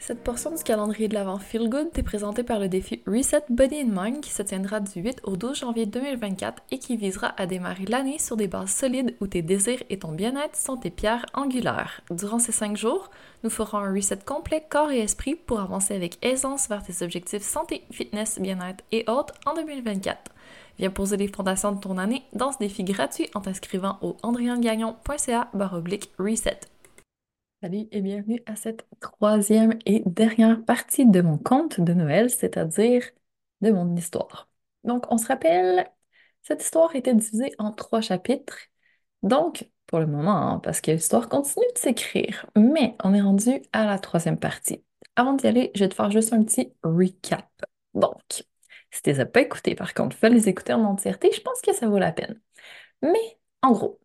Cette portion du calendrier de l'Avent Feel Good t'est présentée par le défi Reset Body and Mind qui se tiendra du 8 au 12 janvier 2024 et qui visera à démarrer l'année sur des bases solides où tes désirs et ton bien-être sont tes pierres angulaires. Durant ces 5 jours, nous ferons un reset complet corps et esprit pour avancer avec aisance vers tes objectifs santé, fitness, bien-être et autres en 2024. Viens poser les fondations de ton année dans ce défi gratuit en t'inscrivant au andriangagnon.ca reset. Salut et bienvenue à cette troisième et dernière partie de mon conte de Noël, c'est-à-dire de mon histoire. Donc, on se rappelle, cette histoire était divisée en trois chapitres. Donc, pour le moment, hein, parce que l'histoire continue de s'écrire, mais on est rendu à la troisième partie. Avant d'y aller, je vais te faire juste un petit recap. Donc, si tu les as pas écoutés, par contre, fais les écouter en entièreté, je pense que ça vaut la peine. Mais, en gros,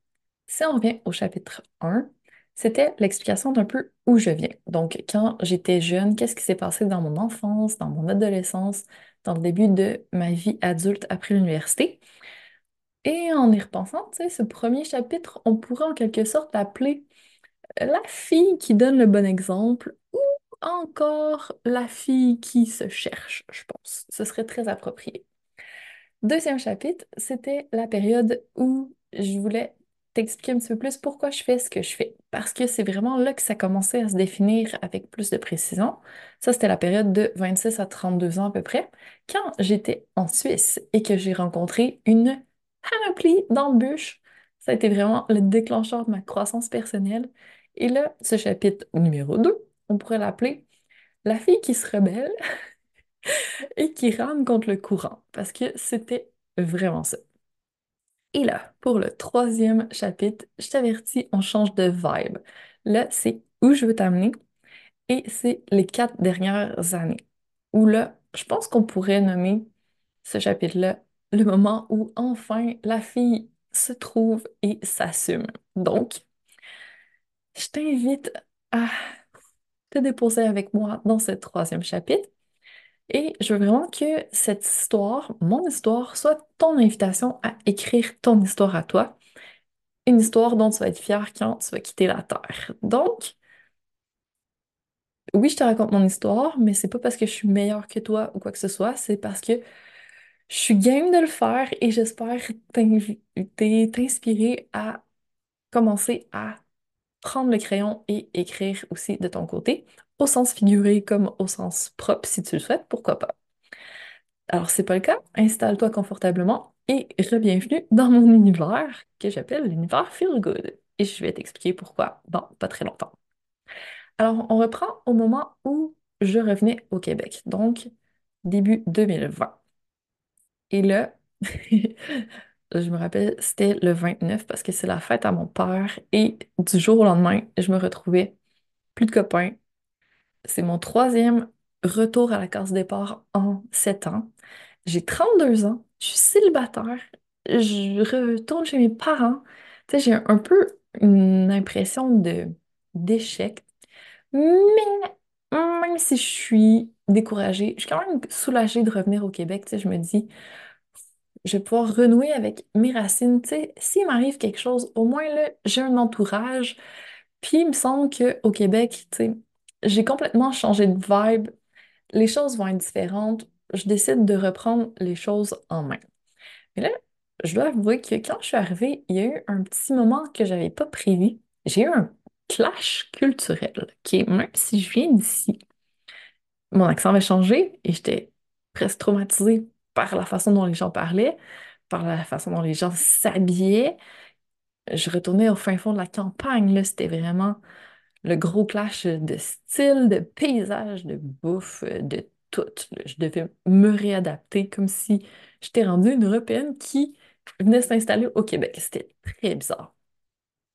si on revient au chapitre 1, c'était l'explication d'un peu où je viens. Donc, quand j'étais jeune, qu'est-ce qui s'est passé dans mon enfance, dans mon adolescence, dans le début de ma vie adulte après l'université? Et en y repensant, tu sais, ce premier chapitre, on pourrait en quelque sorte l'appeler la fille qui donne le bon exemple ou encore la fille qui se cherche, je pense. Ce serait très approprié. Deuxième chapitre, c'était la période où je voulais t'expliquer un petit peu plus pourquoi je fais ce que je fais. Parce que c'est vraiment là que ça commençait à se définir avec plus de précision. Ça, c'était la période de 26 à 32 ans à peu près, quand j'étais en Suisse et que j'ai rencontré une panoplie d'embûches. Ça a été vraiment le déclencheur de ma croissance personnelle. Et là, ce chapitre numéro 2, on pourrait l'appeler La fille qui se rebelle et qui rame contre le courant, parce que c'était vraiment ça. Et là, pour le troisième chapitre, je t'avertis, on change de vibe. Là, c'est où je veux t'amener et c'est les quatre dernières années. Où là, je pense qu'on pourrait nommer ce chapitre-là le moment où enfin la fille se trouve et s'assume. Donc, je t'invite à te déposer avec moi dans ce troisième chapitre et je veux vraiment que cette histoire, mon histoire, soit ton invitation à écrire ton histoire à toi. Une histoire dont tu vas être fier quand tu vas quitter la Terre. Donc, oui, je te raconte mon histoire, mais c'est pas parce que je suis meilleure que toi ou quoi que ce soit, c'est parce que je suis game de le faire et j'espère t'inspirer à commencer à prendre le crayon et écrire aussi de ton côté au sens figuré comme au sens propre si tu le souhaites, pourquoi pas. Alors, c'est pas le cas, installe-toi confortablement et re-bienvenue dans mon univers que j'appelle l'univers Feel Good. Et je vais t'expliquer pourquoi dans pas très longtemps. Alors, on reprend au moment où je revenais au Québec, donc début 2020. Et là, je me rappelle, c'était le 29 parce que c'est la fête à mon père et du jour au lendemain, je me retrouvais plus de copains, c'est mon troisième retour à la case départ en sept ans. J'ai 32 ans, je suis célibataire, je retourne chez mes parents. J'ai un peu une impression d'échec. Mais même si je suis découragée, je suis quand même soulagée de revenir au Québec. Je me dis, je vais pouvoir renouer avec mes racines. S'il m'arrive quelque chose, au moins là, j'ai un entourage. Puis il me semble qu'au Québec, tu j'ai complètement changé de vibe. Les choses vont être différentes. Je décide de reprendre les choses en main. Mais là, je dois avouer que quand je suis arrivée, il y a eu un petit moment que je n'avais pas prévu. J'ai eu un clash culturel qui est, même si je viens d'ici, mon accent avait changé et j'étais presque traumatisée par la façon dont les gens parlaient, par la façon dont les gens s'habillaient. Je retournais au fin fond de la campagne, là, c'était vraiment le gros clash de style, de paysage, de bouffe, de tout. Je devais me réadapter comme si j'étais rendue une Européenne qui venait s'installer au Québec. C'était très bizarre.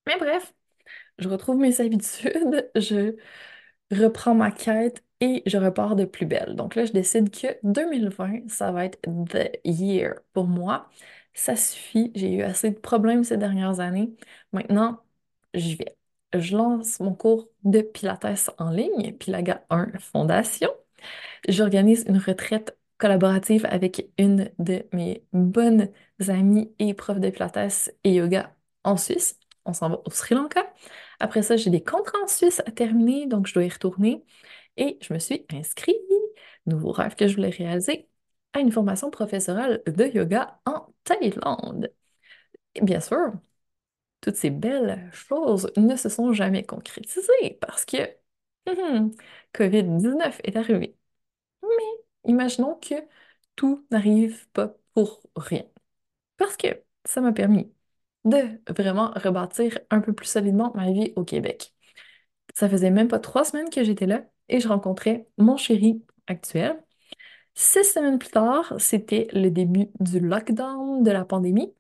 Mais bref, je retrouve mes habitudes, je reprends ma quête et je repars de plus belle. Donc là, je décide que 2020, ça va être the year pour moi. Ça suffit, j'ai eu assez de problèmes ces dernières années. Maintenant, j'y vais. Je lance mon cours de Pilates en ligne, Pilaga 1 Fondation. J'organise une retraite collaborative avec une de mes bonnes amies et profs de Pilates et yoga en Suisse. On s'en va au Sri Lanka. Après ça, j'ai des contrats en Suisse à terminer, donc je dois y retourner. Et je me suis inscrite, nouveau rêve que je voulais réaliser, à une formation professorale de yoga en Thaïlande. Bien sûr, toutes ces belles choses ne se sont jamais concrétisées parce que hum, COVID-19 est arrivé. Mais imaginons que tout n'arrive pas pour rien. Parce que ça m'a permis de vraiment rebâtir un peu plus solidement ma vie au Québec. Ça faisait même pas trois semaines que j'étais là et je rencontrais mon chéri actuel. Six semaines plus tard, c'était le début du lockdown de la pandémie.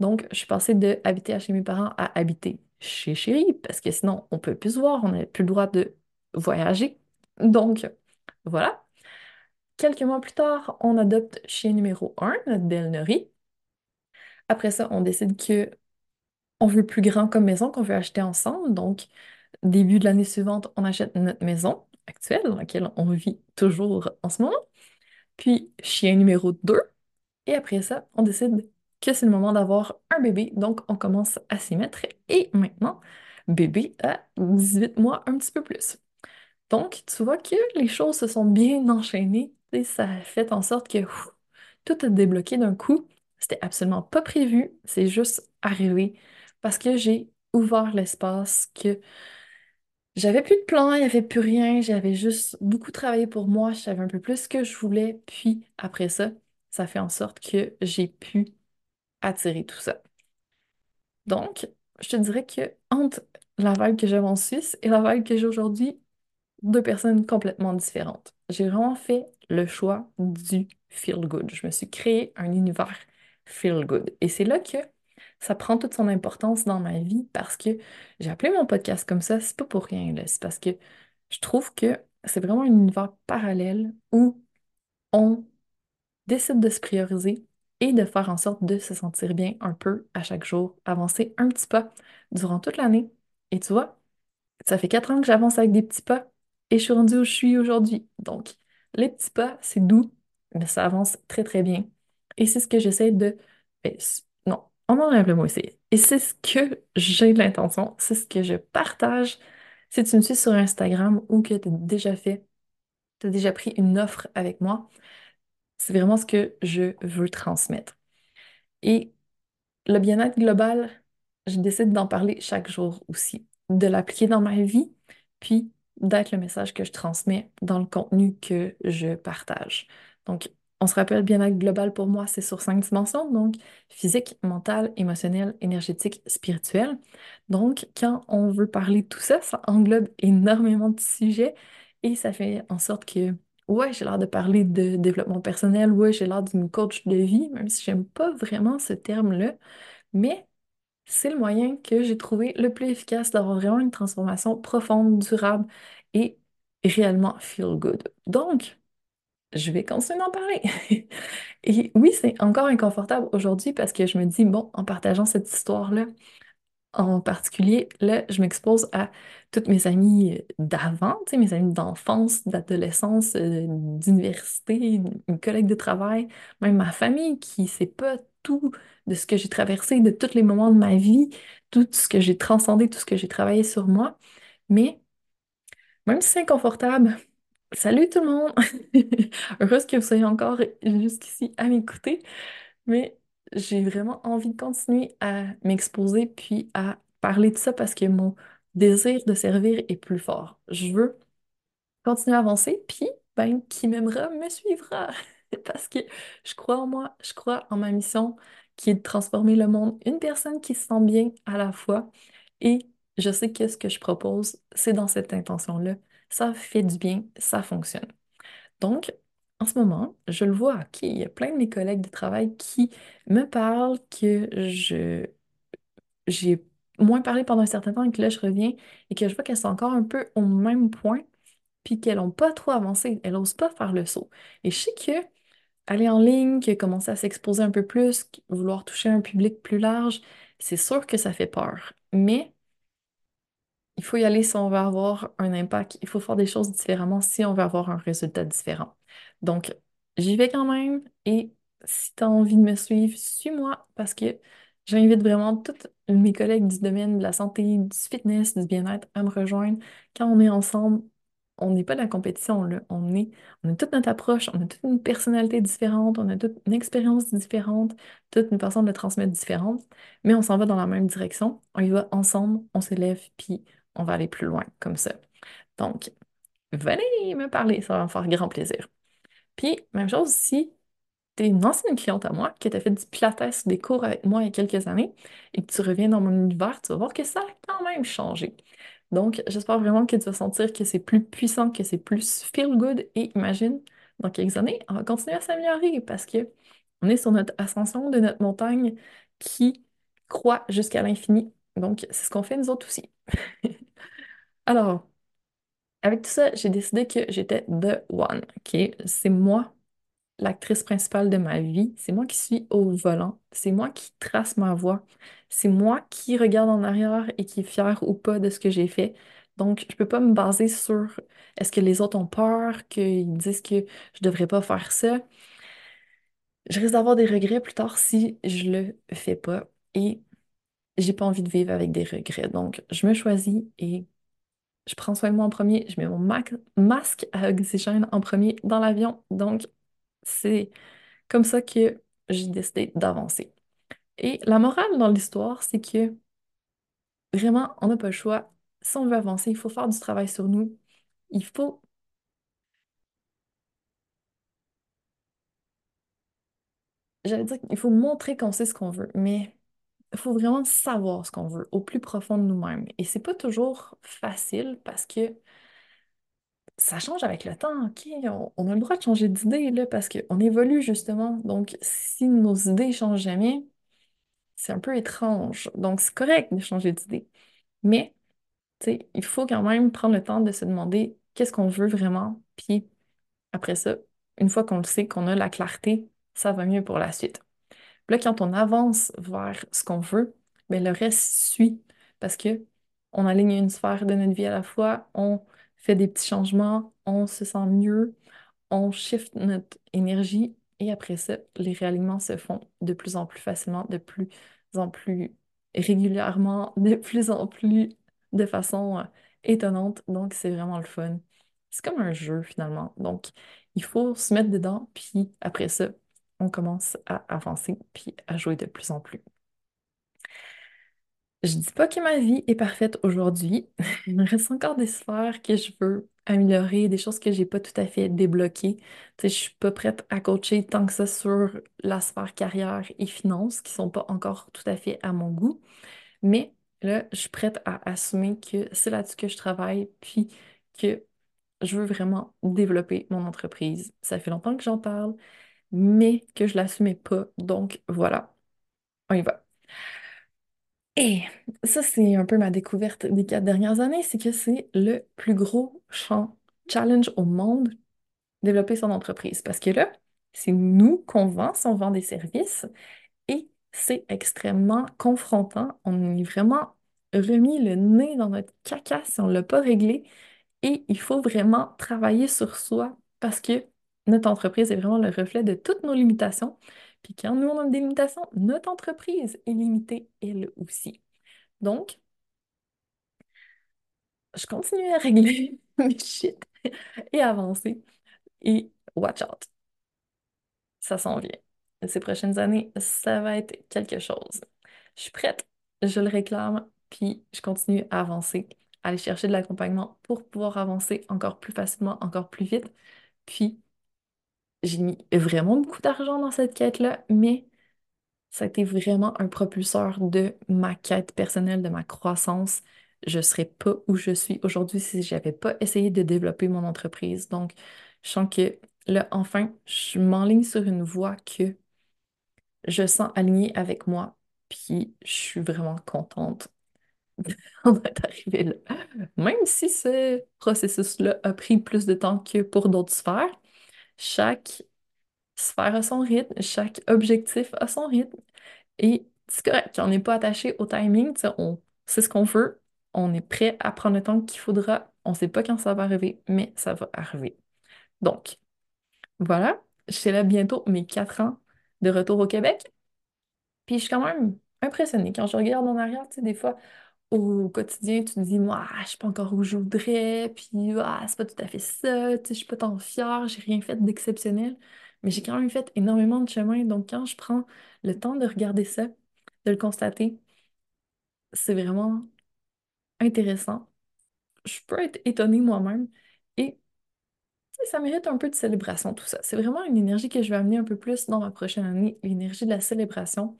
Donc, je suis passée de habiter chez mes parents à habiter chez chéri parce que sinon, on peut plus se voir, on n'a plus le droit de voyager. Donc, voilà. Quelques mois plus tard, on adopte chien numéro 1, notre belle Nori. Après ça, on décide que on veut plus grand comme maison, qu'on veut acheter ensemble. Donc, début de l'année suivante, on achète notre maison actuelle dans laquelle on vit toujours en ce moment. Puis, chien numéro 2. Et après ça, on décide que c'est le moment d'avoir un bébé. Donc, on commence à s'y mettre. Et maintenant, bébé à 18 mois, un petit peu plus. Donc, tu vois que les choses se sont bien enchaînées. Et ça a fait en sorte que tout a débloqué d'un coup. C'était absolument pas prévu. C'est juste arrivé parce que j'ai ouvert l'espace, que j'avais plus de plan, il n'y avait plus rien, j'avais juste beaucoup travaillé pour moi, je savais un peu plus ce que je voulais, puis après ça, ça fait en sorte que j'ai pu attirer tout ça. Donc, je te dirais que entre la vibe que j'avais en Suisse et la vibe que j'ai aujourd'hui, deux personnes complètement différentes. J'ai vraiment fait le choix du feel good. Je me suis créé un univers feel good. Et c'est là que ça prend toute son importance dans ma vie parce que j'ai appelé mon podcast comme ça, c'est pas pour rien, C'est parce que je trouve que c'est vraiment un univers parallèle où on décide de se prioriser et de faire en sorte de se sentir bien un peu à chaque jour, avancer un petit pas durant toute l'année. Et tu vois, ça fait quatre ans que j'avance avec des petits pas et je suis rendue où je suis aujourd'hui. Donc, les petits pas, c'est doux, mais ça avance très très bien. Et c'est ce que j'essaie de... Non, on enlève le mot essayer. Et c'est ce que j'ai l'intention, c'est ce que je partage. Si tu me suis sur Instagram ou que tu as déjà fait, tu as déjà pris une offre avec moi, c'est vraiment ce que je veux transmettre. Et le bien-être global, je décide d'en parler chaque jour aussi, de l'appliquer dans ma vie, puis d'être le message que je transmets dans le contenu que je partage. Donc, on se rappelle, bien-être global pour moi, c'est sur cinq dimensions, donc physique, mental, émotionnel, énergétique, spirituel. Donc, quand on veut parler de tout ça, ça englobe énormément de sujets et ça fait en sorte que, ouais, j'ai l'air de parler de développement personnel, ouais, j'ai l'air d'une coach de vie, même si j'aime pas vraiment ce terme-là, mais c'est le moyen que j'ai trouvé le plus efficace d'avoir vraiment une transformation profonde, durable et réellement feel good. Donc, je vais continuer d'en parler. Et oui, c'est encore inconfortable aujourd'hui parce que je me dis, bon, en partageant cette histoire-là, en particulier, là, je m'expose à toutes mes amies d'avant, mes amies d'enfance, d'adolescence, euh, d'université, mes collègues de travail, même ma famille qui sait pas tout de ce que j'ai traversé, de tous les moments de ma vie, tout ce que j'ai transcendé, tout ce que j'ai travaillé sur moi. Mais même si c'est inconfortable, Salut tout le monde! Heureuse que vous soyez encore jusqu'ici à m'écouter, mais j'ai vraiment envie de continuer à m'exposer puis à parler de ça parce que mon désir de servir est plus fort. Je veux continuer à avancer, puis ben, qui m'aimera me suivra. Parce que je crois en moi, je crois en ma mission qui est de transformer le monde, une personne qui se sent bien à la fois. Et je sais que ce que je propose, c'est dans cette intention-là. Ça fait du bien, ça fonctionne. Donc, en ce moment, je le vois, il y a plein de mes collègues de travail qui me parlent que j'ai moins parlé pendant un certain temps et que là, je reviens et que je vois qu'elles sont encore un peu au même point, puis qu'elles n'ont pas trop avancé, elles n'osent pas faire le saut. Et je sais que aller en ligne, commencer à s'exposer un peu plus, vouloir toucher un public plus large, c'est sûr que ça fait peur. Mais il faut y aller si on veut avoir un impact. Il faut faire des choses différemment si on veut avoir un résultat différent. Donc, j'y vais quand même et si tu as envie de me suivre, suis-moi parce que j'invite vraiment tous mes collègues du domaine de la santé, du fitness, du bien-être à me rejoindre. Quand on est ensemble, on n'est pas de la compétition, là. On est, on a toute notre approche, on a toute une personnalité différente, on a toute une expérience différente, toute une façon de le transmettre différente, mais on s'en va dans la même direction. On y va ensemble, on s'élève, puis on va aller plus loin comme ça. Donc, venez me parler, ça va me faire grand plaisir. Puis, même chose si tu es une ancienne cliente à moi, qui t'a fait du pilates, des cours avec moi il y a quelques années, et que tu reviens dans mon univers, tu vas voir que ça a quand même changé. Donc, j'espère vraiment que tu vas sentir que c'est plus puissant, que c'est plus feel good, et imagine, dans quelques années, on va continuer à s'améliorer parce que on est sur notre ascension de notre montagne qui croît jusqu'à l'infini. Donc, c'est ce qu'on fait nous autres aussi. Alors, avec tout ça, j'ai décidé que j'étais The One? C'est moi, l'actrice principale de ma vie. C'est moi qui suis au volant. C'est moi qui trace ma voie. C'est moi qui regarde en arrière et qui est fière ou pas de ce que j'ai fait. Donc, je peux pas me baser sur est-ce que les autres ont peur, qu'ils disent que je devrais pas faire ça. Je risque d'avoir des regrets plus tard si je le fais pas. Et j'ai pas envie de vivre avec des regrets. Donc, je me choisis et je prends soin de moi en premier. Je mets mon masque à oxygène en premier dans l'avion. Donc, c'est comme ça que j'ai décidé d'avancer. Et la morale dans l'histoire, c'est que vraiment, on n'a pas le choix. Si on veut avancer, il faut faire du travail sur nous. Il faut j'allais dire qu'il faut montrer qu'on sait ce qu'on veut, mais il faut vraiment savoir ce qu'on veut au plus profond de nous-mêmes. Et c'est pas toujours facile parce que ça change avec le temps, OK? On, a le droit de changer d'idée, là, parce qu'on évolue justement. Donc, si nos idées changent jamais, c'est un peu étrange. Donc, c'est correct de changer d'idée. Mais, tu sais, il faut quand même prendre le temps de se demander qu'est-ce qu'on veut vraiment. Puis, après ça, une fois qu'on le sait, qu'on a la clarté, ça va mieux pour la suite là, quand on avance vers ce qu'on veut, ben, le reste suit parce que on aligne une sphère de notre vie à la fois, on fait des petits changements, on se sent mieux, on shift notre énergie et après ça, les réalignements se font de plus en plus facilement, de plus en plus régulièrement, de plus en plus de façon euh, étonnante. Donc, c'est vraiment le fun. C'est comme un jeu finalement. Donc, il faut se mettre dedans, puis après ça, on commence à avancer puis à jouer de plus en plus. Je dis pas que ma vie est parfaite aujourd'hui. Il me reste encore des sphères que je veux améliorer, des choses que j'ai pas tout à fait débloquées. Sais, je suis pas prête à coacher tant que ça sur la sphère carrière et finance, qui sont pas encore tout à fait à mon goût. Mais là, je suis prête à assumer que c'est là-dessus que je travaille, puis que je veux vraiment développer mon entreprise. Ça fait longtemps que j'en parle mais que je l'assumais pas. Donc voilà, on y va. Et ça, c'est un peu ma découverte des quatre dernières années, c'est que c'est le plus gros challenge au monde, développer son entreprise. Parce que là, c'est nous qu'on vend, si on vend des services, et c'est extrêmement confrontant. On est vraiment remis le nez dans notre caca si on ne l'a pas réglé. Et il faut vraiment travailler sur soi parce que notre entreprise est vraiment le reflet de toutes nos limitations. Puis quand nous, on a des limitations, notre entreprise est limitée elle aussi. Donc, je continue à régler mes shit et avancer. Et watch out. Ça s'en vient. Ces prochaines années, ça va être quelque chose. Je suis prête, je le réclame, puis je continue à avancer, à aller chercher de l'accompagnement pour pouvoir avancer encore plus facilement, encore plus vite, Puis, j'ai mis vraiment beaucoup d'argent dans cette quête-là, mais ça a été vraiment un propulseur de ma quête personnelle, de ma croissance. Je ne serais pas où je suis aujourd'hui si je n'avais pas essayé de développer mon entreprise. Donc, je sens que là, enfin, je m'enligne sur une voie que je sens alignée avec moi. Puis, je suis vraiment contente d'être arrivée là. Même si ce processus-là a pris plus de temps que pour d'autres sphères, chaque sphère a son rythme, chaque objectif a son rythme. Et c'est correct, on n'est pas attaché au timing, on sait ce qu'on veut, on est prêt à prendre le temps qu'il faudra, on ne sait pas quand ça va arriver, mais ça va arriver. Donc, voilà, je célèbre bientôt mes quatre ans de retour au Québec. Puis je suis quand même impressionnée. Quand je regarde en arrière, tu sais, des fois, au quotidien, tu te dis, moi, je suis pas encore où je voudrais, puis ah, c'est pas tout à fait ça, tu sais, je suis pas tant fière, j'ai rien fait d'exceptionnel, mais j'ai quand même fait énormément de chemin. Donc, quand je prends le temps de regarder ça, de le constater, c'est vraiment intéressant. Je peux être étonnée moi-même et ça mérite un peu de célébration, tout ça. C'est vraiment une énergie que je vais amener un peu plus dans ma prochaine année, l'énergie de la célébration,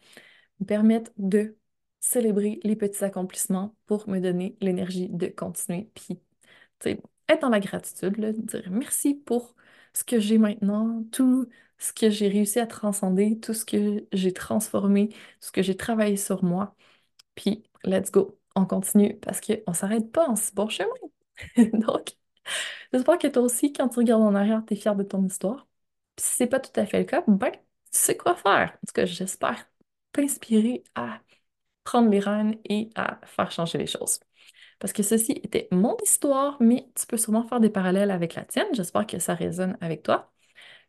me permettre de célébrer les petits accomplissements pour me donner l'énergie de continuer. Puis, être dans la gratitude, dire merci pour ce que j'ai maintenant, tout ce que j'ai réussi à transcender, tout ce que j'ai transformé, tout ce que j'ai travaillé sur moi. Puis, let's go, on continue parce qu'on ne s'arrête pas en si bon chemin. Donc, j'espère que toi aussi, quand tu regardes en arrière, tu es fier de ton histoire. Puis si c'est pas tout à fait le cas, ben, tu sais quoi faire. En tout cas, j'espère t'inspirer à prendre les rênes et à faire changer les choses. Parce que ceci était mon histoire, mais tu peux sûrement faire des parallèles avec la tienne. J'espère que ça résonne avec toi.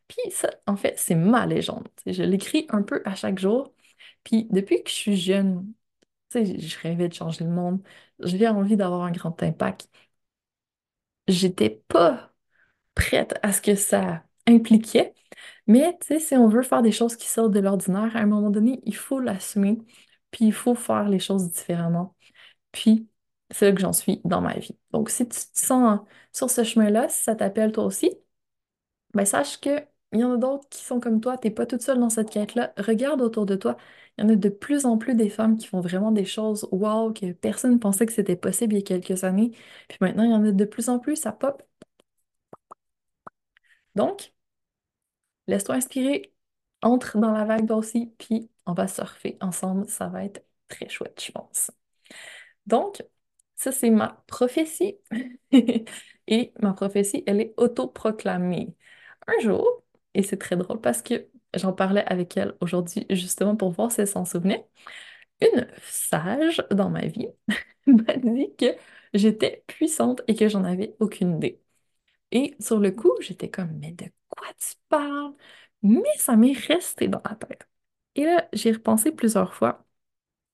Puis ça, en fait, c'est ma légende. je l'écris un peu à chaque jour. Puis depuis que je suis jeune, je rêvais de changer le monde. J'avais envie d'avoir un grand impact. J'étais pas prête à ce que ça impliquait. Mais si on veut faire des choses qui sortent de l'ordinaire, à un moment donné, il faut l'assumer. Puis il faut faire les choses différemment. Puis c'est là que j'en suis dans ma vie. Donc, si tu te sens sur ce chemin-là, si ça t'appelle toi aussi, ben sache que il y en a d'autres qui sont comme toi, tu n'es pas toute seule dans cette quête-là. Regarde autour de toi. Il y en a de plus en plus des femmes qui font vraiment des choses wow que personne ne pensait que c'était possible il y a quelques années. Puis maintenant, il y en a de plus en plus, ça pop. Donc, laisse-toi inspirer, entre dans la vague aussi, puis on va surfer ensemble. Ça va être très chouette, je pense. Donc, ça, c'est ma prophétie. Et ma prophétie, elle est autoproclamée. Un jour, et c'est très drôle parce que j'en parlais avec elle aujourd'hui justement pour voir si elle s'en souvenait, une sage dans ma vie m'a dit que j'étais puissante et que j'en avais aucune idée. Et sur le coup, j'étais comme, mais de quoi tu parles? Mais ça m'est resté dans la tête. Et là, j'ai repensé plusieurs fois.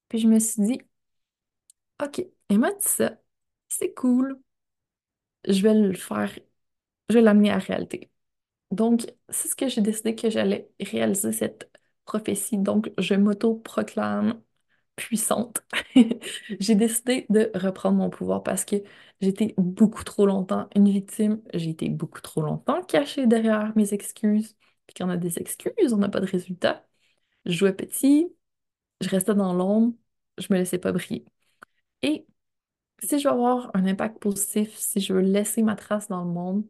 Puis je me suis dit, OK, elle m'a dit ça, c'est cool, je vais le faire, je vais l'amener à réalité. Donc, c'est ce que j'ai décidé que j'allais réaliser cette prophétie. Donc, je m'auto-proclame puissante. j'ai décidé de reprendre mon pouvoir parce que j'étais beaucoup trop longtemps une victime. J'ai été beaucoup trop longtemps cachée derrière mes excuses. Puis quand on a des excuses, on n'a pas de résultat. Je jouais petit, je restais dans l'ombre, je me laissais pas briller. Et si je veux avoir un impact positif, si je veux laisser ma trace dans le monde,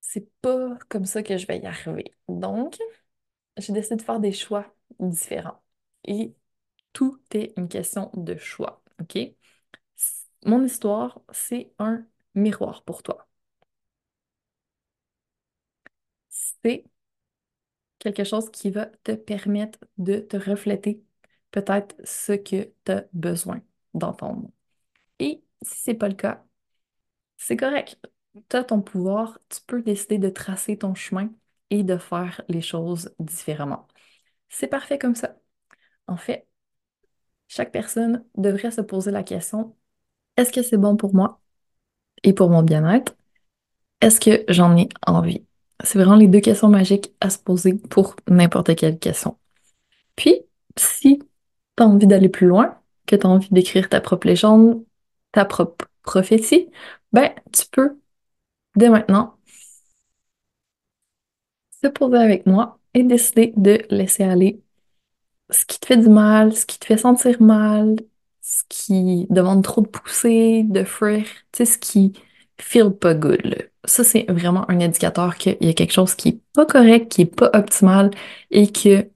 c'est pas comme ça que je vais y arriver. Donc, j'ai décidé de faire des choix différents. Et tout est une question de choix, OK? Mon histoire, c'est un miroir pour toi. Quelque chose qui va te permettre de te refléter peut-être ce que tu as besoin d'entendre. Et si ce n'est pas le cas, c'est correct. Tu as ton pouvoir, tu peux décider de tracer ton chemin et de faire les choses différemment. C'est parfait comme ça. En fait, chaque personne devrait se poser la question, est-ce que c'est bon pour moi et pour mon bien-être? Est-ce que j'en ai envie? C'est vraiment les deux questions magiques à se poser pour n'importe quelle question. Puis, si tu as envie d'aller plus loin, que tu as envie d'écrire ta propre légende, ta propre prophétie, ben, tu peux, dès maintenant, te poser avec moi et décider de laisser aller ce qui te fait du mal, ce qui te fait sentir mal, ce qui demande trop de pousser, de fuir, tu sais, ce qui feel pas good. là. Ça, c'est vraiment un indicateur qu'il y a quelque chose qui est pas correct, qui est pas optimal et que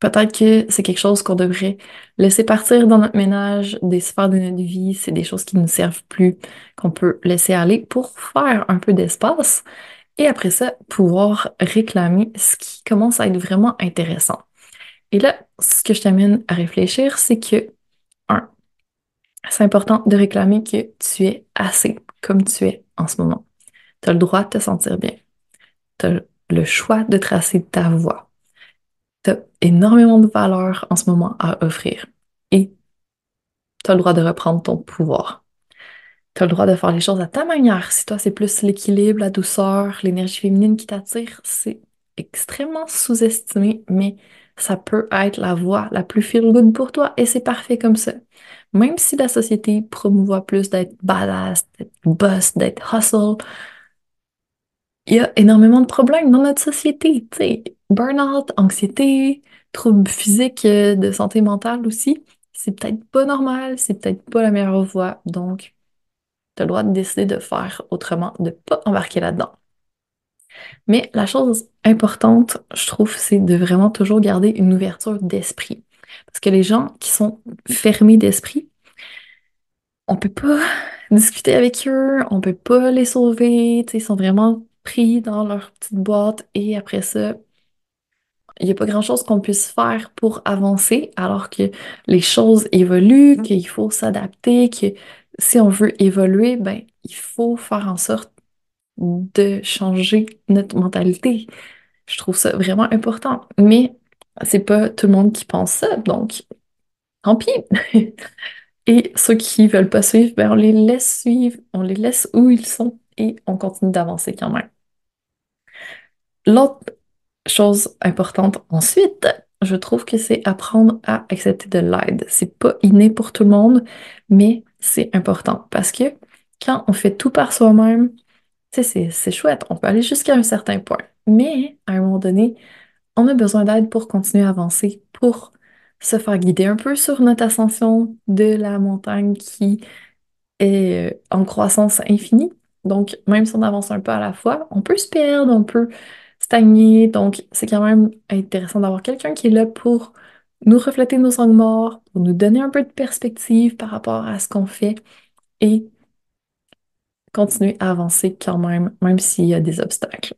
peut-être que c'est quelque chose qu'on devrait laisser partir dans notre ménage, des sphères de notre vie, c'est des choses qui ne nous servent plus, qu'on peut laisser aller pour faire un peu d'espace et après ça, pouvoir réclamer ce qui commence à être vraiment intéressant. Et là, ce que je t'amène à réfléchir, c'est que, un, c'est important de réclamer que tu es assez comme tu es en ce moment. Tu as le droit de te sentir bien. Tu as le choix de tracer ta voie. Tu as énormément de valeur en ce moment à offrir. Et tu as le droit de reprendre ton pouvoir. Tu as le droit de faire les choses à ta manière. Si toi, c'est plus l'équilibre, la douceur, l'énergie féminine qui t'attire, c'est extrêmement sous-estimé, mais ça peut être la voie la plus feel good pour toi et c'est parfait comme ça. Même si la société promouvoit plus d'être badass, d'être boss, d'être hustle, il y a énormément de problèmes dans notre société. Sais, burn-out, anxiété, troubles physiques, euh, de santé mentale aussi. C'est peut-être pas normal, c'est peut-être pas la meilleure voie. Donc, tu as le droit de décider de faire autrement, de pas embarquer là-dedans. Mais la chose importante, je trouve, c'est de vraiment toujours garder une ouverture d'esprit. Parce que les gens qui sont fermés d'esprit, on peut pas discuter avec eux, on peut pas les sauver, ils sont vraiment pris dans leur petite boîte et après ça, il n'y a pas grand-chose qu'on puisse faire pour avancer alors que les choses évoluent, mm. qu'il faut s'adapter, que si on veut évoluer, ben, il faut faire en sorte de changer notre mentalité. Je trouve ça vraiment important. Mais c'est pas tout le monde qui pense ça, donc tant pis. Et ceux qui veulent pas suivre, ben on les laisse suivre, on les laisse où ils sont et on continue d'avancer quand même. L'autre chose importante ensuite, je trouve que c'est apprendre à accepter de l'aide. C'est pas inné pour tout le monde, mais c'est important parce que quand on fait tout par soi-même, c'est chouette, on peut aller jusqu'à un certain point. Mais à un moment donné, on a besoin d'aide pour continuer à avancer, pour se faire guider un peu sur notre ascension de la montagne qui est euh, en croissance infinie. Donc, même si on avance un peu à la fois, on peut se perdre, on peut stagner. Donc, c'est quand même intéressant d'avoir quelqu'un qui est là pour nous refléter nos angles morts, pour nous donner un peu de perspective par rapport à ce qu'on fait et continuer à avancer quand même, même s'il y a des obstacles.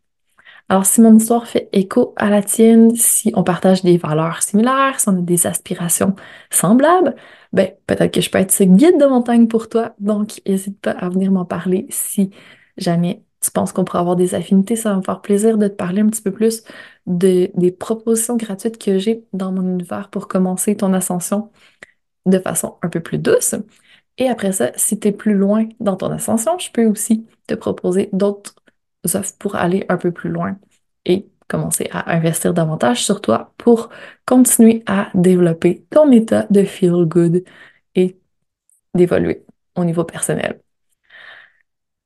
Alors, si mon histoire fait écho à la tienne, si on partage des valeurs similaires, si on a des aspirations semblables, ben peut-être que je peux être ce guide de montagne pour toi. Donc, n'hésite pas à venir m'en parler si jamais tu penses qu'on pourrait avoir des affinités. Ça va me faire plaisir de te parler un petit peu plus de, des propositions gratuites que j'ai dans mon univers pour commencer ton ascension de façon un peu plus douce. Et après ça, si tu es plus loin dans ton ascension, je peux aussi te proposer d'autres offres pour aller un peu plus loin et commencer à investir davantage sur toi pour continuer à développer ton état de feel good et d'évoluer au niveau personnel.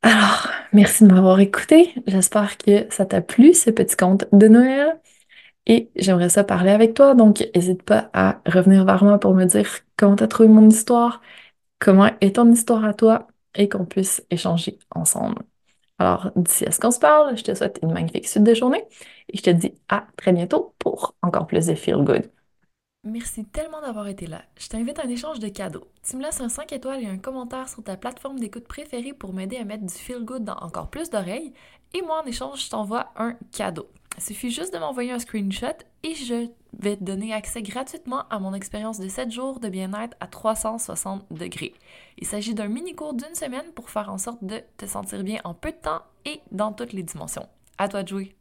Alors, merci de m'avoir écouté. J'espère que ça t'a plu, ce petit conte de Noël. Et j'aimerais ça parler avec toi, donc n'hésite pas à revenir vers moi pour me dire comment tu as trouvé mon histoire, comment est ton histoire à toi et qu'on puisse échanger ensemble. Alors, d'ici à ce qu'on se parle, je te souhaite une magnifique suite de journée et je te dis à très bientôt pour encore plus de Feel Good. Merci tellement d'avoir été là. Je t'invite à un échange de cadeaux. Tu me laisses un 5 étoiles et un commentaire sur ta plateforme d'écoute préférée pour m'aider à mettre du feel good dans encore plus d'oreilles. Et moi, en échange, je t'envoie un cadeau. Il suffit juste de m'envoyer un screenshot et je vais te donner accès gratuitement à mon expérience de 7 jours de bien-être à 360 degrés. Il s'agit d'un mini-cours d'une semaine pour faire en sorte de te sentir bien en peu de temps et dans toutes les dimensions. À toi de jouer!